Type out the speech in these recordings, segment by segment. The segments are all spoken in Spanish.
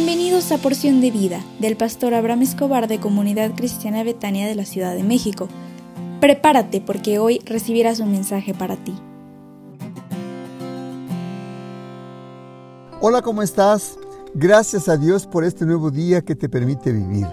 Bienvenidos a Porción de Vida del pastor Abraham Escobar de Comunidad Cristiana Betania de la Ciudad de México. Prepárate porque hoy recibirás un mensaje para ti. Hola, ¿cómo estás? Gracias a Dios por este nuevo día que te permite vivir.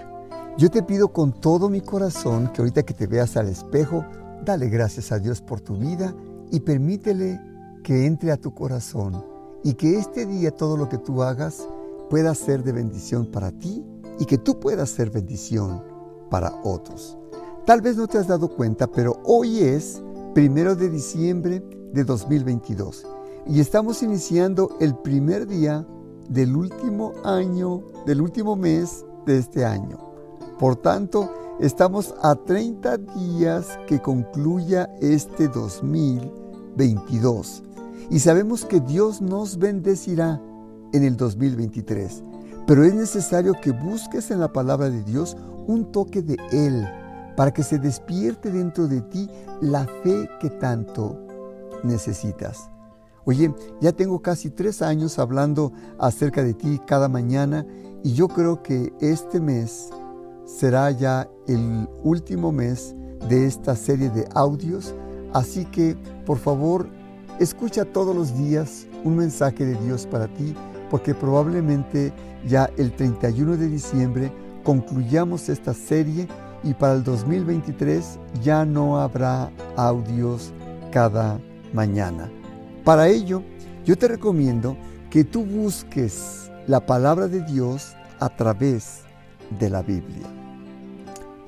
Yo te pido con todo mi corazón que ahorita que te veas al espejo, dale gracias a Dios por tu vida y permítele que entre a tu corazón y que este día todo lo que tú hagas pueda ser de bendición para ti y que tú puedas ser bendición para otros. Tal vez no te has dado cuenta, pero hoy es primero de diciembre de 2022 y estamos iniciando el primer día del último año, del último mes de este año. Por tanto, estamos a 30 días que concluya este 2022 y sabemos que Dios nos bendecirá en el 2023. Pero es necesario que busques en la palabra de Dios un toque de Él para que se despierte dentro de ti la fe que tanto necesitas. Oye, ya tengo casi tres años hablando acerca de ti cada mañana y yo creo que este mes será ya el último mes de esta serie de audios, así que por favor escucha todos los días un mensaje de Dios para ti porque probablemente ya el 31 de diciembre concluyamos esta serie y para el 2023 ya no habrá audios cada mañana. Para ello, yo te recomiendo que tú busques la palabra de Dios a través de la Biblia.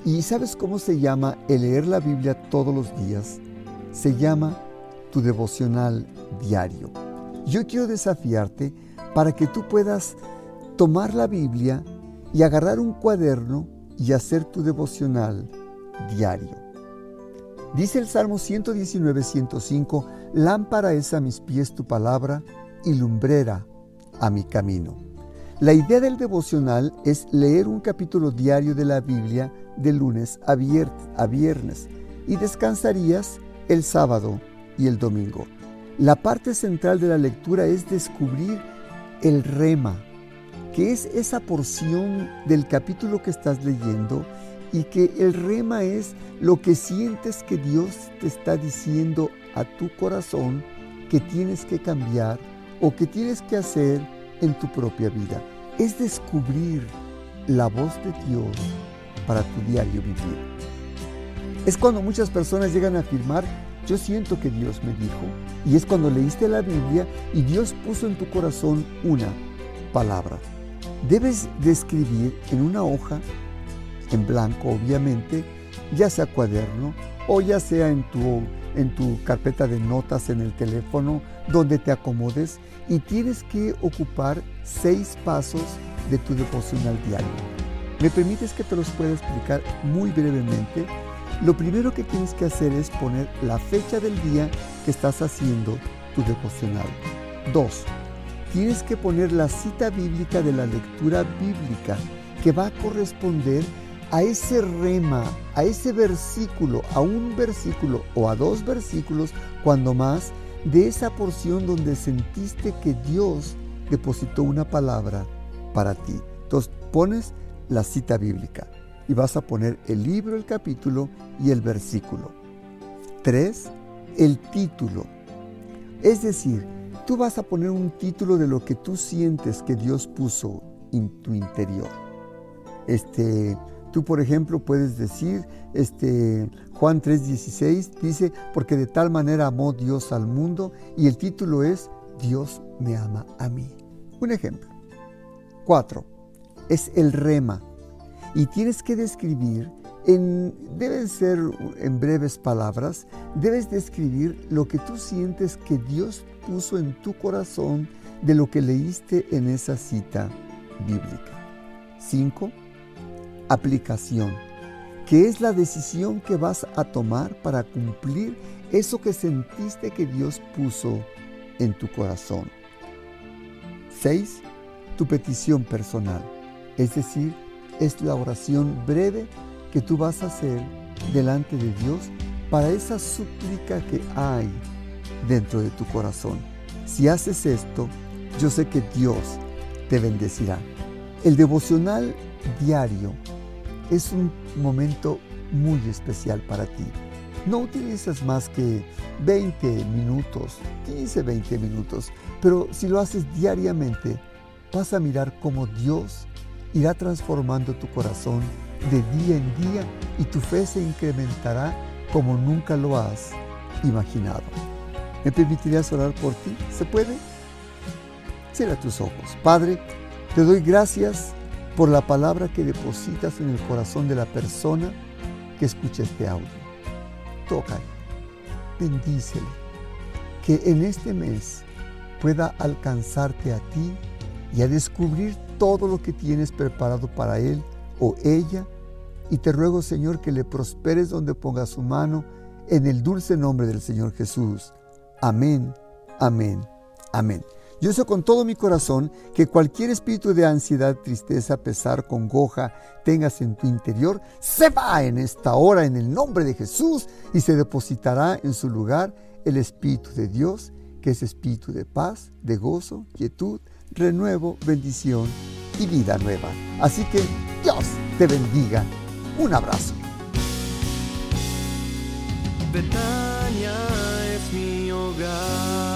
¿Y sabes cómo se llama el leer la Biblia todos los días? Se llama tu devocional diario. Yo quiero desafiarte para que tú puedas tomar la Biblia y agarrar un cuaderno y hacer tu devocional diario. Dice el Salmo 119, 105, Lámpara es a mis pies tu palabra y lumbrera a mi camino. La idea del devocional es leer un capítulo diario de la Biblia de lunes a viernes y descansarías el sábado y el domingo. La parte central de la lectura es descubrir el rema, que es esa porción del capítulo que estás leyendo y que el rema es lo que sientes que Dios te está diciendo a tu corazón que tienes que cambiar o que tienes que hacer en tu propia vida. Es descubrir la voz de Dios para tu diario vivir. Es cuando muchas personas llegan a afirmar yo siento que Dios me dijo. Y es cuando leíste la Biblia y Dios puso en tu corazón una palabra. Debes de escribir en una hoja, en blanco obviamente, ya sea cuaderno o ya sea en tu, en tu carpeta de notas en el teléfono, donde te acomodes y tienes que ocupar seis pasos de tu devocional diario. ¿Me permites que te los pueda explicar muy brevemente? Lo primero que tienes que hacer es poner la fecha del día que estás haciendo tu devocional. Dos, tienes que poner la cita bíblica de la lectura bíblica que va a corresponder a ese rema, a ese versículo, a un versículo o a dos versículos, cuando más, de esa porción donde sentiste que Dios depositó una palabra para ti. Entonces pones la cita bíblica y vas a poner el libro, el capítulo y el versículo. 3. El título. Es decir, tú vas a poner un título de lo que tú sientes que Dios puso en tu interior. Este, tú, por ejemplo, puedes decir, este, Juan 3:16 dice, porque de tal manera amó Dios al mundo, y el título es, Dios me ama a mí. Un ejemplo. 4. Es el rema y tienes que describir, en, deben ser en breves palabras, debes describir lo que tú sientes que Dios puso en tu corazón de lo que leíste en esa cita bíblica. 5. Aplicación, que es la decisión que vas a tomar para cumplir eso que sentiste que Dios puso en tu corazón. 6. Tu petición personal, es decir, es la oración breve que tú vas a hacer delante de Dios para esa súplica que hay dentro de tu corazón. Si haces esto, yo sé que Dios te bendecirá. El devocional diario es un momento muy especial para ti. No utilizas más que 20 minutos, 15, 20 minutos, pero si lo haces diariamente, vas a mirar cómo Dios irá transformando tu corazón de día en día y tu fe se incrementará como nunca lo has imaginado. ¿Me permitirías orar por ti? ¿Se puede? Cierra tus ojos. Padre, te doy gracias por la palabra que depositas en el corazón de la persona que escucha este audio. Tócale, bendícele, que en este mes pueda alcanzarte a ti y a descubrir todo lo que tienes preparado para él o ella. Y te ruego, Señor, que le prosperes donde ponga su mano, en el dulce nombre del Señor Jesús. Amén, amén, amén. Yo sé con todo mi corazón que cualquier espíritu de ansiedad, tristeza, pesar, congoja tengas en tu interior, se va en esta hora en el nombre de Jesús y se depositará en su lugar el Espíritu de Dios, que es espíritu de paz, de gozo, quietud, renuevo, bendición y vida nueva. Así que Dios te bendiga. Un abrazo. Betania es mi hogar.